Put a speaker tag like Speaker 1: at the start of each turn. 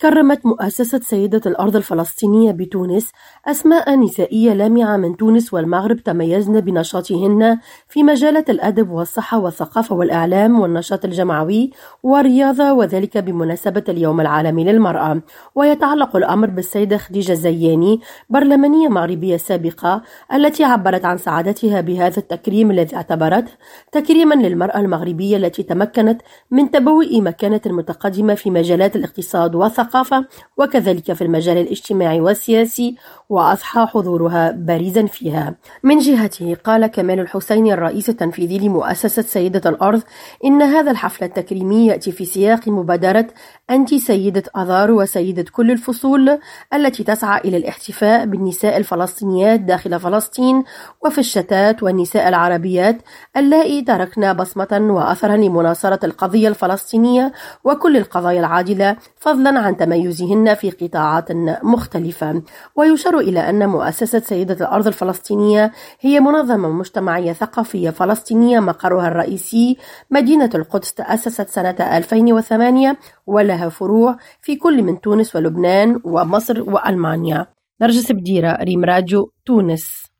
Speaker 1: كرمت مؤسسة سيدة الأرض الفلسطينية بتونس أسماء نسائية لامعة من تونس والمغرب تميزن بنشاطهن في مجالات الأدب والصحة والثقافة والإعلام والنشاط الجمعوي والرياضة وذلك بمناسبة اليوم العالمي للمرأة. ويتعلق الأمر بالسيدة خديجة الزياني برلمانية مغربية سابقة التي عبرت عن سعادتها بهذا التكريم الذي اعتبرته تكريما للمرأة المغربية التي تمكنت من تبوء مكانة متقدمة في مجالات الاقتصاد والثقافة. الثقافة وكذلك في المجال الاجتماعي والسياسي وأضحى حضورها بارزا فيها. من جهته قال كمال الحسين الرئيس التنفيذي لمؤسسة سيدة الأرض إن هذا الحفل التكريمي يأتي في سياق مبادرة أنت سيدة أذار وسيدة كل الفصول التي تسعى إلى الاحتفاء بالنساء الفلسطينيات داخل فلسطين وفي الشتات والنساء العربيات اللائي تركنا بصمة وأثرا لمناصرة القضية الفلسطينية وكل القضايا العادلة فضلا تميزهن في قطاعات مختلفة. ويشار إلى أن مؤسسة سيدة الأرض الفلسطينية هي منظمة مجتمعية ثقافية فلسطينية مقرها الرئيسي. مدينة القدس تأسست سنة 2008 ولها فروع في كل من تونس ولبنان ومصر وألمانيا. نرجس بديرة ريم راديو تونس.